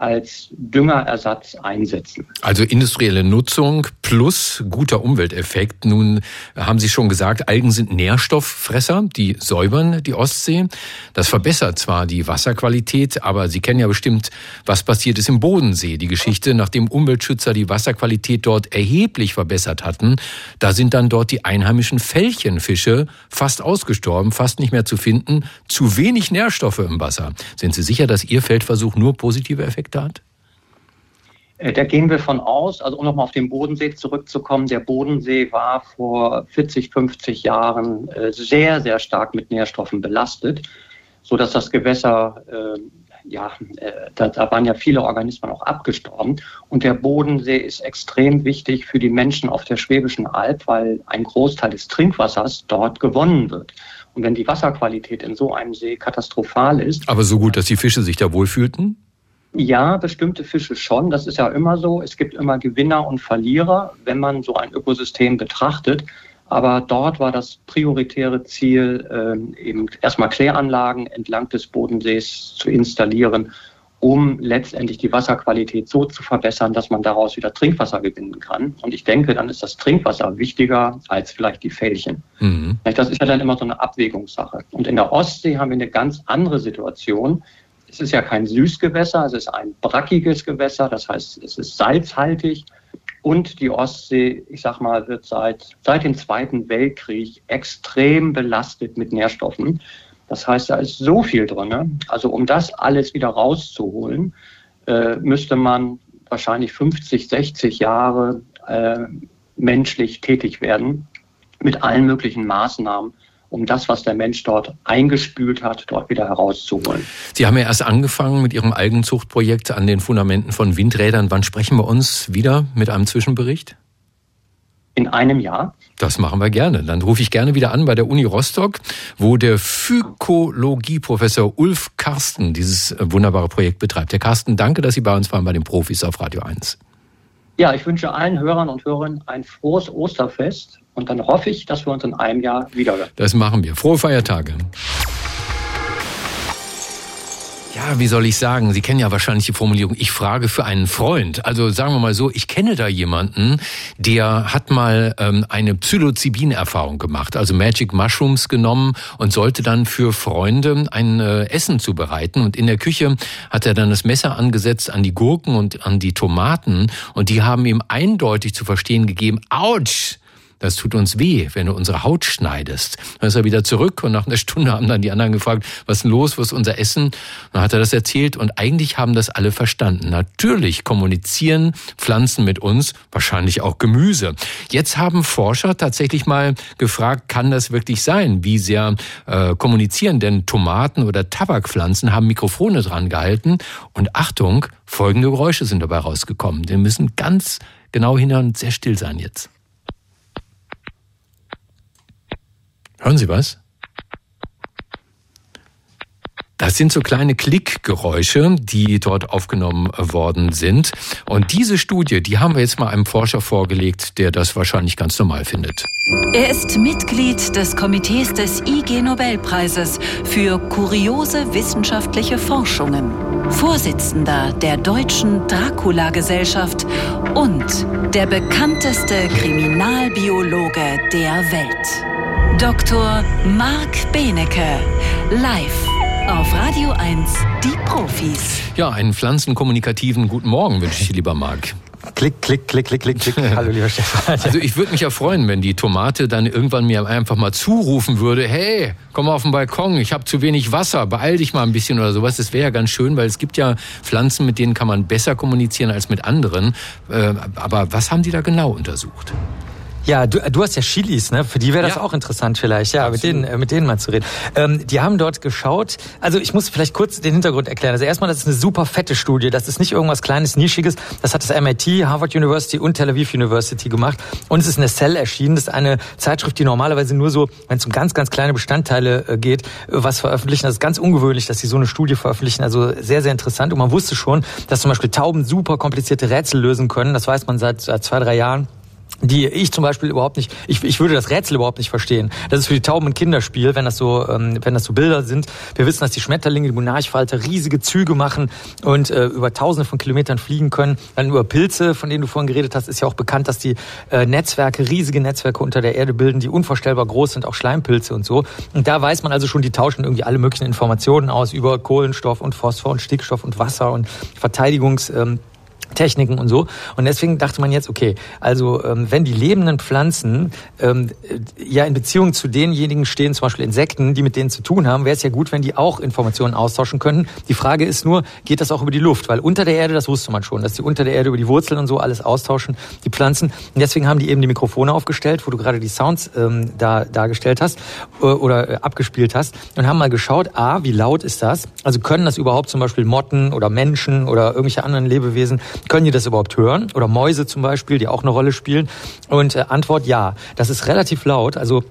als Düngerersatz einsetzen. Also industrielle Nutzung plus guter Umwelteffekt. Nun haben Sie schon gesagt, Algen sind Nährstofffresser, die säubern die Ostsee. Das verbessert zwar die Wasserqualität, aber Sie kennen ja bestimmt, was passiert ist im Bodensee. Die Geschichte, nachdem Umweltschützer die Wasserqualität dort erheblich verbessert hatten, da sind dann dort die einheimischen Fällchenfische fast ausgestorben, fast nicht mehr zu finden. Zu wenig Nährstoffe im Wasser. Sind Sie sicher, dass Ihr Feldversuch nur positive Effekte Effekte hat? Äh, da gehen wir von aus, also um nochmal auf den Bodensee zurückzukommen, der Bodensee war vor 40, 50 Jahren äh, sehr, sehr stark mit Nährstoffen belastet, sodass das Gewässer, äh, ja, da, da waren ja viele Organismen auch abgestorben. Und der Bodensee ist extrem wichtig für die Menschen auf der Schwäbischen Alb, weil ein Großteil des Trinkwassers dort gewonnen wird. Und wenn die Wasserqualität in so einem See katastrophal ist. Aber so gut, dass die Fische sich da wohlfühlten? Ja, bestimmte Fische schon. Das ist ja immer so. Es gibt immer Gewinner und Verlierer, wenn man so ein Ökosystem betrachtet. Aber dort war das prioritäre Ziel, ähm, eben erstmal Kläranlagen entlang des Bodensees zu installieren, um letztendlich die Wasserqualität so zu verbessern, dass man daraus wieder Trinkwasser gewinnen kann. Und ich denke, dann ist das Trinkwasser wichtiger als vielleicht die Fällchen. Mhm. Das ist ja dann immer so eine Abwägungssache. Und in der Ostsee haben wir eine ganz andere Situation. Es ist ja kein Süßgewässer, es ist ein brackiges Gewässer, das heißt, es ist salzhaltig. Und die Ostsee, ich sag mal, wird seit, seit dem Zweiten Weltkrieg extrem belastet mit Nährstoffen. Das heißt, da ist so viel drin. Also um das alles wieder rauszuholen, äh, müsste man wahrscheinlich 50, 60 Jahre äh, menschlich tätig werden mit allen möglichen Maßnahmen, um das, was der Mensch dort eingespült hat, dort wieder herauszuholen. Sie haben ja erst angefangen mit Ihrem Algenzuchtprojekt an den Fundamenten von Windrädern. Wann sprechen wir uns wieder mit einem Zwischenbericht? In einem Jahr. Das machen wir gerne. Dann rufe ich gerne wieder an bei der Uni Rostock, wo der Phykologieprofessor Ulf Karsten dieses wunderbare Projekt betreibt. Herr Karsten, danke, dass Sie bei uns waren bei den Profis auf Radio 1. Ja, ich wünsche allen Hörern und Hörern ein frohes Osterfest und dann hoffe ich, dass wir uns in einem Jahr wiederhören. Das machen wir. Frohe Feiertage. Ja, wie soll ich sagen? Sie kennen ja wahrscheinlich die Formulierung, ich frage für einen Freund. Also sagen wir mal so, ich kenne da jemanden, der hat mal ähm, eine Psilocybin-Erfahrung gemacht, also Magic Mushrooms genommen und sollte dann für Freunde ein äh, Essen zubereiten. Und in der Küche hat er dann das Messer angesetzt an die Gurken und an die Tomaten und die haben ihm eindeutig zu verstehen gegeben, ouch! Das tut uns weh, wenn du unsere Haut schneidest. Dann ist er wieder zurück und nach einer Stunde haben dann die anderen gefragt, was ist denn los, was ist unser Essen? Dann hat er das erzählt und eigentlich haben das alle verstanden. Natürlich kommunizieren Pflanzen mit uns, wahrscheinlich auch Gemüse. Jetzt haben Forscher tatsächlich mal gefragt, kann das wirklich sein? Wie sehr äh, kommunizieren denn Tomaten oder Tabakpflanzen, haben Mikrofone dran gehalten und Achtung, folgende Geräusche sind dabei rausgekommen. Wir müssen ganz genau hinhören und sehr still sein jetzt. Hören Sie was? Das sind so kleine Klickgeräusche, die dort aufgenommen worden sind. Und diese Studie, die haben wir jetzt mal einem Forscher vorgelegt, der das wahrscheinlich ganz normal findet. Er ist Mitglied des Komitees des IG Nobelpreises für kuriose wissenschaftliche Forschungen, Vorsitzender der Deutschen Dracula-Gesellschaft und der bekannteste Kriminalbiologe der Welt. Dr. Marc Benecke, live auf Radio 1, die Profis. Ja, einen pflanzenkommunikativen guten Morgen wünsche ich dir, lieber Marc. Klick, klick, klick, klick, klick, klick. [laughs] Hallo, lieber Stefan. Also ich würde mich ja freuen, wenn die Tomate dann irgendwann mir einfach mal zurufen würde, hey, komm mal auf den Balkon, ich habe zu wenig Wasser, beeil dich mal ein bisschen oder sowas. Das wäre ja ganz schön, weil es gibt ja Pflanzen, mit denen kann man besser kommunizieren als mit anderen. Äh, aber was haben die da genau untersucht? Ja, du, du hast ja Chilis, ne? Für die wäre das Ja. auch interessant vielleicht, ja, mit Absolut. denen, äh, mit denen mal zu reden. Ähm, die haben dort geschaut, also ich muss vielleicht kurz den Hintergrund erklären. Also erstmal, das ist eine super fette Studie, das ist nicht irgendwas kleines, nischiges, das hat das MIT, Harvard University und Tel Aviv University gemacht und es ist in der Cell erschienen, das ist eine Zeitschrift, die normalerweise nur so, wenn es um ganz, ganz kleine Bestandteile äh, geht, äh, was veröffentlichen. Das ist ganz ungewöhnlich, dass sie so eine Studie veröffentlichen, also sehr, sehr interessant und man wusste schon, dass zum Beispiel Tauben super komplizierte Rätsel lösen können, das weiß man seit, seit zwei, drei Jahren die ich zum Beispiel überhaupt nicht, ich, ich würde das Rätsel überhaupt nicht verstehen. Das ist für die Tauben ein Kinderspiel, wenn das so, ähm, wenn das so Bilder sind. Wir wissen, dass die Schmetterlinge, die Monarchfalter riesige Züge machen und äh, über Tausende von Kilometern fliegen können. Dann über Pilze, von denen du vorhin geredet hast, ist ja auch bekannt, dass die äh, Netzwerke, riesige Netzwerke unter der Erde bilden, die unvorstellbar groß sind, auch Schleimpilze und so. Und da weiß man also schon, die tauschen irgendwie alle möglichen Informationen aus über Kohlenstoff und Phosphor und Stickstoff und Wasser und Verteidigungs ähm, Techniken und so. Und deswegen dachte man jetzt, okay, also ähm, wenn die lebenden Pflanzen ähm, äh, ja in Beziehung zu denjenigen stehen, zum Beispiel Insekten, die mit denen zu tun haben, wäre es ja gut, wenn die auch Informationen austauschen könnten. Die Frage ist nur, geht das auch über die Luft? Weil unter der Erde, das wusste man schon, dass die unter der Erde über die Wurzeln und so alles austauschen, die Pflanzen. Und deswegen haben die eben die Mikrofone aufgestellt, wo du gerade die Sounds ähm, da dargestellt hast äh, oder äh, abgespielt hast und haben mal geschaut, a, wie laut ist das? Also können das überhaupt zum Beispiel Motten oder Menschen oder irgendwelche anderen Lebewesen, können die das überhaupt hören? Oder Mäuse zum Beispiel, die auch eine Rolle spielen? Und äh, Antwort ja, das ist relativ laut. Also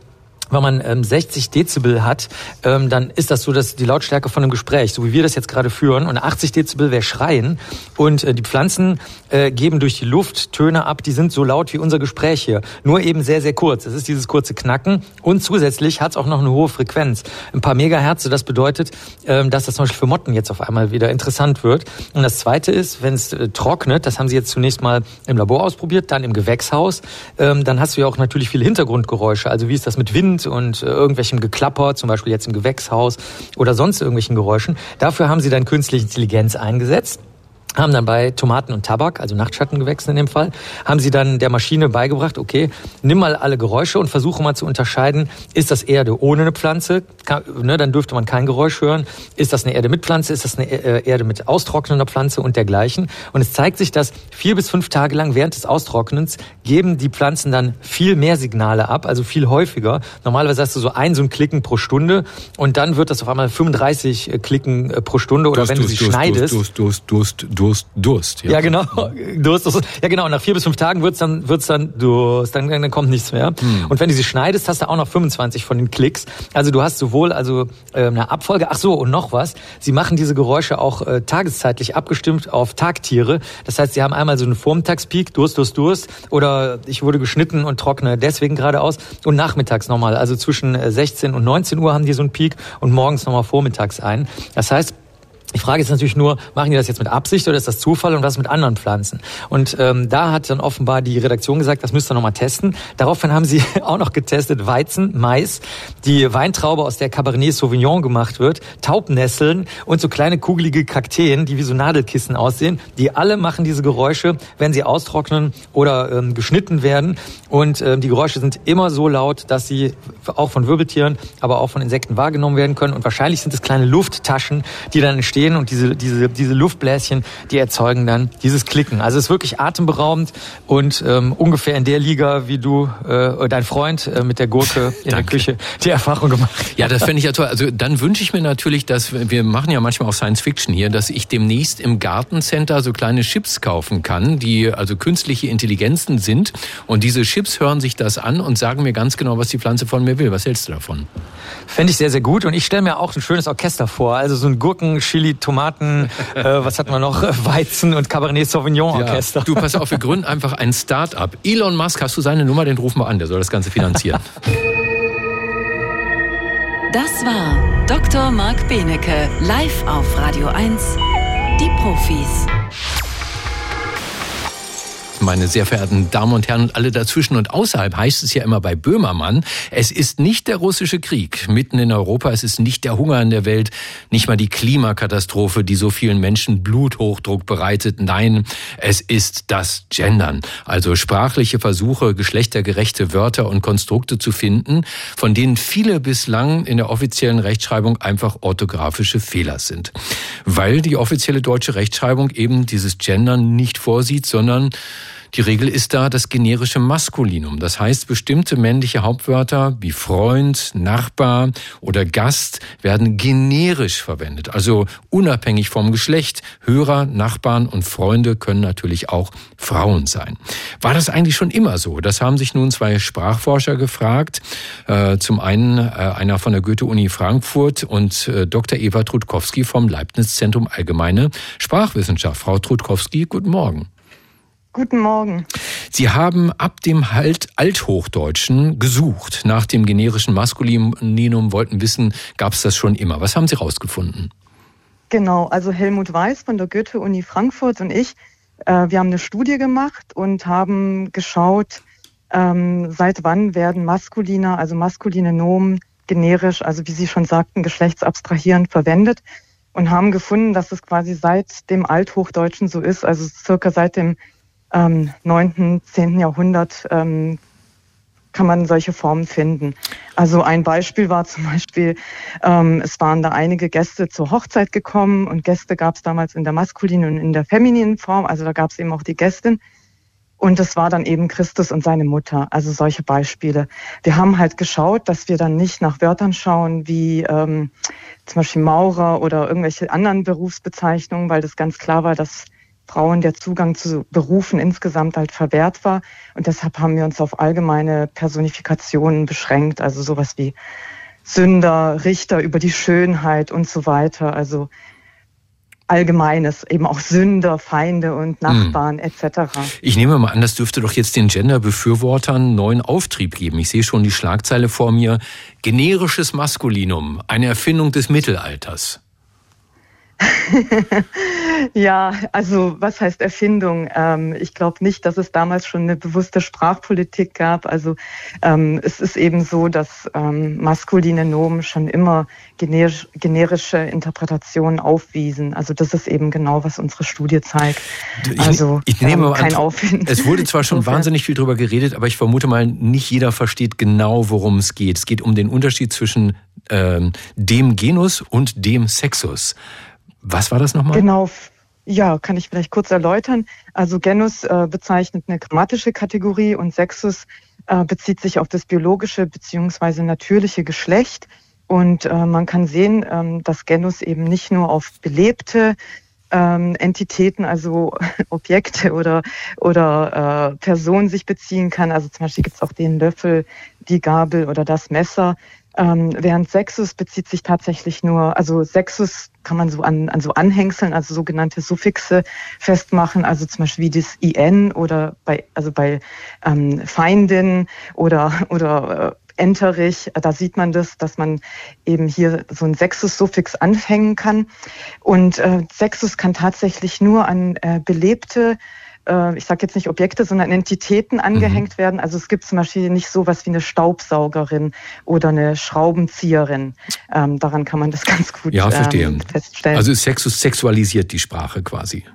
wenn man ähm, 60 Dezibel hat, ähm, dann ist das so, dass die Lautstärke von einem Gespräch, so wie wir das jetzt gerade führen, und 80 Dezibel wäre Schreien. Und äh, die Pflanzen äh, geben durch die Luft Töne ab, die sind so laut wie unser Gespräch hier. Nur eben sehr, sehr kurz. Es ist dieses kurze Knacken. Und zusätzlich hat es auch noch eine hohe Frequenz. Ein paar Megahertz. Das bedeutet, ähm, dass das zum Beispiel für Motten jetzt auf einmal wieder interessant wird. Und das Zweite ist, wenn es äh, trocknet, das haben sie jetzt zunächst mal im Labor ausprobiert, dann im Gewächshaus, ähm, dann hast du ja auch natürlich viele Hintergrundgeräusche. Also wie ist das mit Wind und äh, irgendwelchem Geklapper, zum Beispiel jetzt im Gewächshaus oder sonst irgendwelchen Geräuschen. Dafür haben sie dann künstliche Intelligenz eingesetzt haben dann bei Tomaten und Tabak, also Nachtschattengewächsen in dem Fall, haben sie dann der Maschine beigebracht, okay, nimm mal alle Geräusche und versuche mal zu unterscheiden, ist das Erde ohne eine Pflanze, Kann, ne, dann dürfte man kein Geräusch hören, ist das eine Erde mit Pflanze, ist das eine äh, Erde mit austrocknender Pflanze und dergleichen. Und es zeigt sich, dass vier bis fünf Tage lang während des Austrocknens geben die Pflanzen dann viel mehr Signale ab, also viel häufiger. Normalerweise hast du so ein so ein Klicken pro Stunde und dann wird das auf einmal 35 Klicken äh, pro Stunde oder wenn du sie schneidest. Durst, Durst, Durst, [laughs] Durst, Durst. Ja, genau. Durst, Durst. Ja, genau. Und nach vier bis fünf Tagen wird's dann, wird's dann Durst. Dann, dann kommt nichts mehr. Hm. Und wenn du sie schneidest, hast du auch noch 25 von den Klicks. Also du hast sowohl also äh, eine Abfolge. Ach so, und noch was. Sie machen diese Geräusche auch äh, tageszeitlich abgestimmt auf Tagtiere. Das heißt, sie haben einmal so einen Vormittagspeak, Durst, Durst, Durst. Oder ich wurde geschnitten und trockne deswegen geradeaus. Und nachmittags nochmal. Also zwischen äh, 16 und 19 Uhr haben die so einen Peak und morgens nochmal vormittags ein. Das heißt, die Frage ist natürlich nur, machen die das jetzt mit Absicht oder ist das Zufall und was mit anderen Pflanzen? Und ähm, da hat dann offenbar die Redaktion gesagt, das müsst ihr nochmal testen. Daraufhin haben sie [laughs] auch noch getestet Weizen, Mais, die Weintraube, aus der Cabernet Sauvignon gemacht wird, Taubnesseln und so kleine kugelige Kakteen, die wie so Nadelkissen aussehen. Die alle machen diese Geräusche, wenn sie austrocknen oder ähm, geschnitten werden. Und ähm, die Geräusche sind immer so laut, dass sie auch von Wirbeltieren, aber auch von Insekten wahrgenommen werden können. Und wahrscheinlich sind es kleine Lufttaschen, die dann entstehen und diese, diese, diese Luftbläschen, die erzeugen dann dieses Klicken. Also es ist wirklich atemberaubend und ähm, ungefähr in der Liga, wie du, äh, dein Freund äh, mit der Gurke in der. Küche die Erfahrung gemacht hat. Ja, das fände ich ja toll. Also dann wünsche ich mir natürlich, dass wir machen ja manchmal auch Science Fiction hier, dass ich demnächst im Gartencenter so kleine Chips kaufen kann, die also künstliche Intelligenzen sind. Und diese Chips hören sich das an und sagen mir ganz genau, was die Pflanze von mir will. Was hältst du davon? Fände ich sehr, sehr gut. Und ich stelle mir auch ein schönes Orchester vor. Also so ein Gurken, Tomaten, äh, was hat man noch? [laughs] Weizen und Cabernet Sauvignon Orchester. Ja, du pass auf, wir gründen einfach ein Start-up. Elon Musk, hast du seine Nummer? Den rufen wir an. Der soll das Ganze finanzieren. [laughs] Das war Dr. Marc Benecke, live auf Radio 1. Die Profis. Meine sehr verehrten Damen und Herren und alle dazwischen und außerhalb heißt es ja immer bei Böhmermann, es ist nicht der russische Krieg mitten in Europa, es ist nicht der Hunger in der Welt, nicht mal die Klimakatastrophe, die so vielen Menschen Bluthochdruck bereitet. Nein, es ist das Gendern. Also sprachliche Versuche, geschlechtergerechte Wörter und Konstrukte zu finden, von denen viele bislang in der offiziellen Rechtschreibung einfach orthografische Fehler sind. Weil die offizielle deutsche Rechtschreibung eben dieses Gendern nicht vorsieht, sondern Die Regel ist da das generische Maskulinum. Das heißt, bestimmte männliche Hauptwörter wie Freund, Nachbar oder Gast werden generisch verwendet, also unabhängig vom Geschlecht. Hörer, Nachbarn und Freunde können natürlich auch Frauen sein. War das eigentlich schon immer so? Das haben sich nun zwei Sprachforscher gefragt. Äh, zum einen äh, einer von der Goethe-Uni Frankfurt und äh, Dr. Eva Trutkowski vom Leibniz-Zentrum Allgemeine Sprachwissenschaft. Frau Trutkowski, guten Morgen. Guten Morgen. Sie haben ab dem halt Althochdeutschen gesucht. Nach dem generischen Maskulinum wollten wissen, gab es das schon immer. Was haben Sie rausgefunden? Genau, also Helmut Weiß von der Goethe-Uni Frankfurt und ich, äh, wir haben eine Studie gemacht und haben geschaut, ähm, seit wann werden maskuline, also maskuline Nomen generisch, also wie Sie schon sagten, geschlechtsabstrahierend verwendet und haben gefunden, dass es quasi seit dem Althochdeutschen so ist, also circa seit dem ähm, 9., 10. Jahrhundert ähm, kann man solche Formen finden. Also ein Beispiel war zum Beispiel, ähm, es waren da einige Gäste zur Hochzeit gekommen und Gäste gab es damals in der maskulinen und in der femininen Form, also da gab es eben auch die Gästin. Und es war dann eben Christus und seine Mutter, also solche Beispiele. Wir haben halt geschaut, dass wir dann nicht nach Wörtern schauen wie ähm, zum Beispiel Maurer oder irgendwelche anderen Berufsbezeichnungen, weil das ganz klar war, dass Frauen der Zugang zu Berufen insgesamt halt verwehrt war. Und deshalb haben wir uns auf allgemeine Personifikationen beschränkt, also sowas wie Sünder, Richter über die Schönheit und so weiter. Also Allgemeines, eben auch Sünder, Feinde und hm. Nachbarn hm. etc. Ich nehme mal an, das dürfte doch jetzt den Gender-Befürwortern neuen Auftrieb geben. Ich sehe schon die Schlagzeile vor mir. Generisches Maskulinum, eine Erfindung des Mittelalters. [laughs] ja, also was heißt Erfindung? Ähm, ich glaube nicht, dass es damals schon eine bewusste Sprachpolitik gab. Also ähm, es ist eben so, dass ähm, maskuline Nomen schon immer generisch, generische Interpretationen aufwiesen. Also das ist eben genau, was unsere Studie zeigt. Ich, also ich nehme kein Aufwind. Es wurde zwar schon [laughs] wahnsinnig viel darüber geredet, aber ich vermute mal, nicht jeder versteht genau, worum es geht. Es geht um den Unterschied zwischen ähm, dem Genus und dem Sexus. Was war das nochmal? Genau. Ja, kann ich vielleicht kurz erläutern. Also Genus äh, bezeichnet eine grammatische Kategorie und Sexus äh, bezieht sich auf das biologische beziehungsweise natürliche Geschlecht. Und äh, man kann sehen, ähm, dass Genus eben nicht nur auf belebte ähm, Entitäten, also [laughs] Objekte oder, oder äh, Personen sich beziehen kann. Also zum Beispiel gibt es auch den Löffel, die Gabel oder das Messer, ähm, während Sexus bezieht sich tatsächlich nur, also Sexus kann man so an, an so Anhängseln, also sogenannte Suffixe festmachen, also zum Beispiel wie das IN oder bei, also bei ähm, Feindin oder, oder äh, Enterich, da sieht man das, dass man eben hier so ein Sexus-Suffix anhängen kann. Und äh, Sexus kann tatsächlich nur an äh, belebte äh, ich sage jetzt nicht Objekte, sondern Entitäten mhm. angehängt mhm. werden. Also es gibt zum Beispiel nicht so was wie eine Staubsaugerin oder eine Schraubenzieherin. Ähm, daran kann man das [laughs] ganz gut ja. Ähm, feststellen. Also Sexus sexualisiert die Sprache quasi.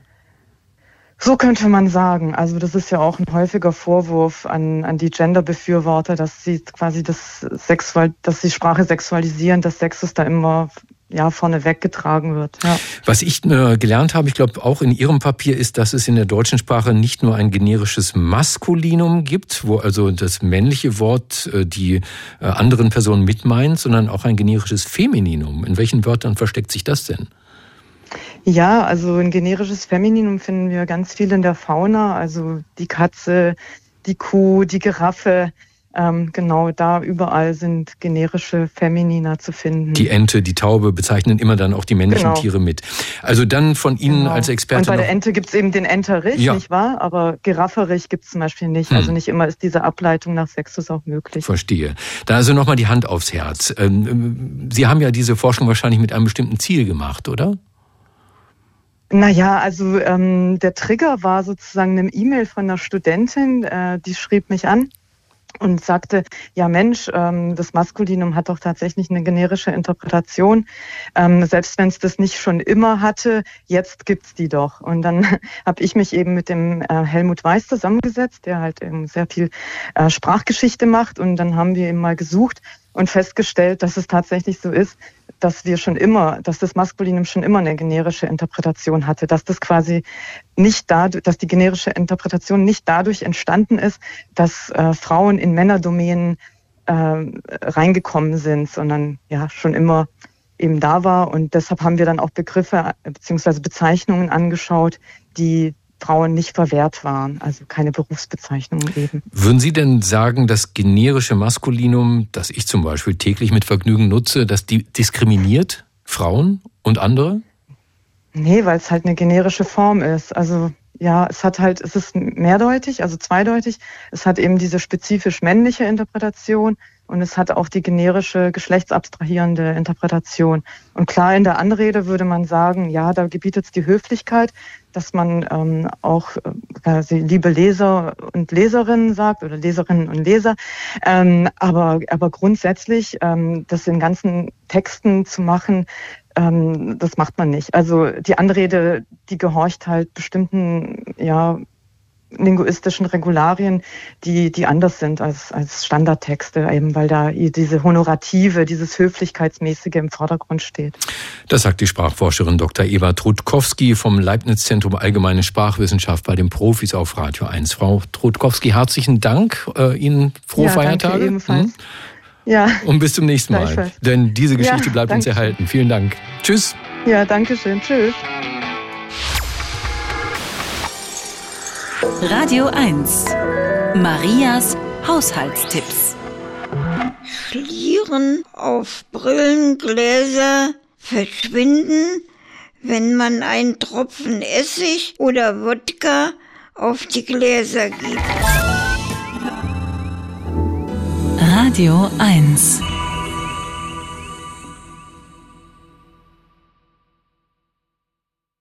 So könnte man sagen. Also das ist ja auch ein häufiger Vorwurf an, an die Gender-Befürworter, dass sie quasi das Sexual, dass sie Sprache sexualisieren, dass Sexus da immer ja, vorne weggetragen wird. Ja. Was ich äh, gelernt habe, ich glaube auch in Ihrem Papier, ist, dass es in der deutschen Sprache nicht nur ein generisches Maskulinum gibt, wo also das männliche Wort äh, die äh, anderen Personen mitmeint, sondern auch ein generisches Femininum. In welchen Wörtern versteckt sich das denn? Ja, also ein generisches Femininum finden wir ganz viel in der Fauna, also die Katze, die Kuh, die Giraffe, ähm, genau da überall sind generische Feminina zu finden. Die Ente, die Taube bezeichnen immer dann auch die männlichen genau. Tiere mit. Also dann von Ihnen genau. als Experte. Und bei der Ente gibt es eben den Enterich, ja. nicht wahr? Aber Girafferich gibt es zum Beispiel nicht. Hm. Also nicht immer ist diese Ableitung nach Sexus auch möglich. Verstehe. Da also nochmal die Hand aufs Herz. Ähm, Sie haben ja diese Forschung wahrscheinlich mit einem bestimmten Ziel gemacht, oder? Naja, also ähm, der Trigger war sozusagen eine E-Mail von einer Studentin, äh, die schrieb mich an und sagte, ja Mensch, ähm, das Maskulinum hat doch tatsächlich eine generische Interpretation. Ähm, selbst wenn es das nicht schon immer hatte, jetzt gibt's die doch. Und dann [laughs] habe ich mich eben mit dem äh, Helmut Weiß zusammengesetzt, der halt eben sehr viel äh, Sprachgeschichte macht. Und dann haben wir eben mal gesucht, und festgestellt, dass es tatsächlich so ist, dass wir schon immer, dass das Maskulinum schon immer eine generische Interpretation hatte, dass das quasi nicht dadurch, dass die generische Interpretation nicht dadurch entstanden ist, dass äh, Frauen in Männerdomänen äh, reingekommen sind, sondern ja schon immer eben da war. Und deshalb haben wir dann auch Begriffe bzw. Bezeichnungen angeschaut, die Frauen nicht verwehrt waren, also keine Berufsbezeichnungen eben. Würden Sie denn sagen, das generische Maskulinum, das ich zum Beispiel täglich mit Vergnügen nutze, das diskriminiert Frauen und andere? Nee, weil es halt eine generische Form ist. Also ja, es hat halt, es ist mehrdeutig, also zweideutig. Es hat eben diese spezifisch männliche Interpretation und es hat auch die generische geschlechtsabstrahierende Interpretation. Und klar, in der Anrede würde man sagen, ja, da gebietet es die Höflichkeit, dass man ähm, auch äh, quasi liebe Leser und Leserinnen sagt oder Leserinnen und Leser. Ähm, aber, aber grundsätzlich, ähm, das in ganzen Texten zu machen, ähm, das macht man nicht. Also die Anrede, die gehorcht halt bestimmten, ja, linguistischen Regularien, die, die anders sind als, als Standardtexte, eben weil da diese Honorative, dieses Höflichkeitsmäßige im Vordergrund steht. Das sagt die Sprachforscherin Dr. Eva Trutkowski vom Leibniz-Zentrum Allgemeine Sprachwissenschaft bei den Profis auf Radio 1. Frau Trutkowski, herzlichen Dank. Äh, Ihnen frohe ja, Feiertage. Danke ebenfalls. Hm? Ja. Und bis zum nächsten Mal. Denn diese Geschichte ja, bleibt uns erhalten. Vielen Dank. Tschüss. Ja, danke schön. Tschüss. Radio 1. Marias Haushaltstipps. Schlieren auf Brillengläser verschwinden, wenn man einen Tropfen Essig oder Wodka auf die Gläser gibt. Radio 1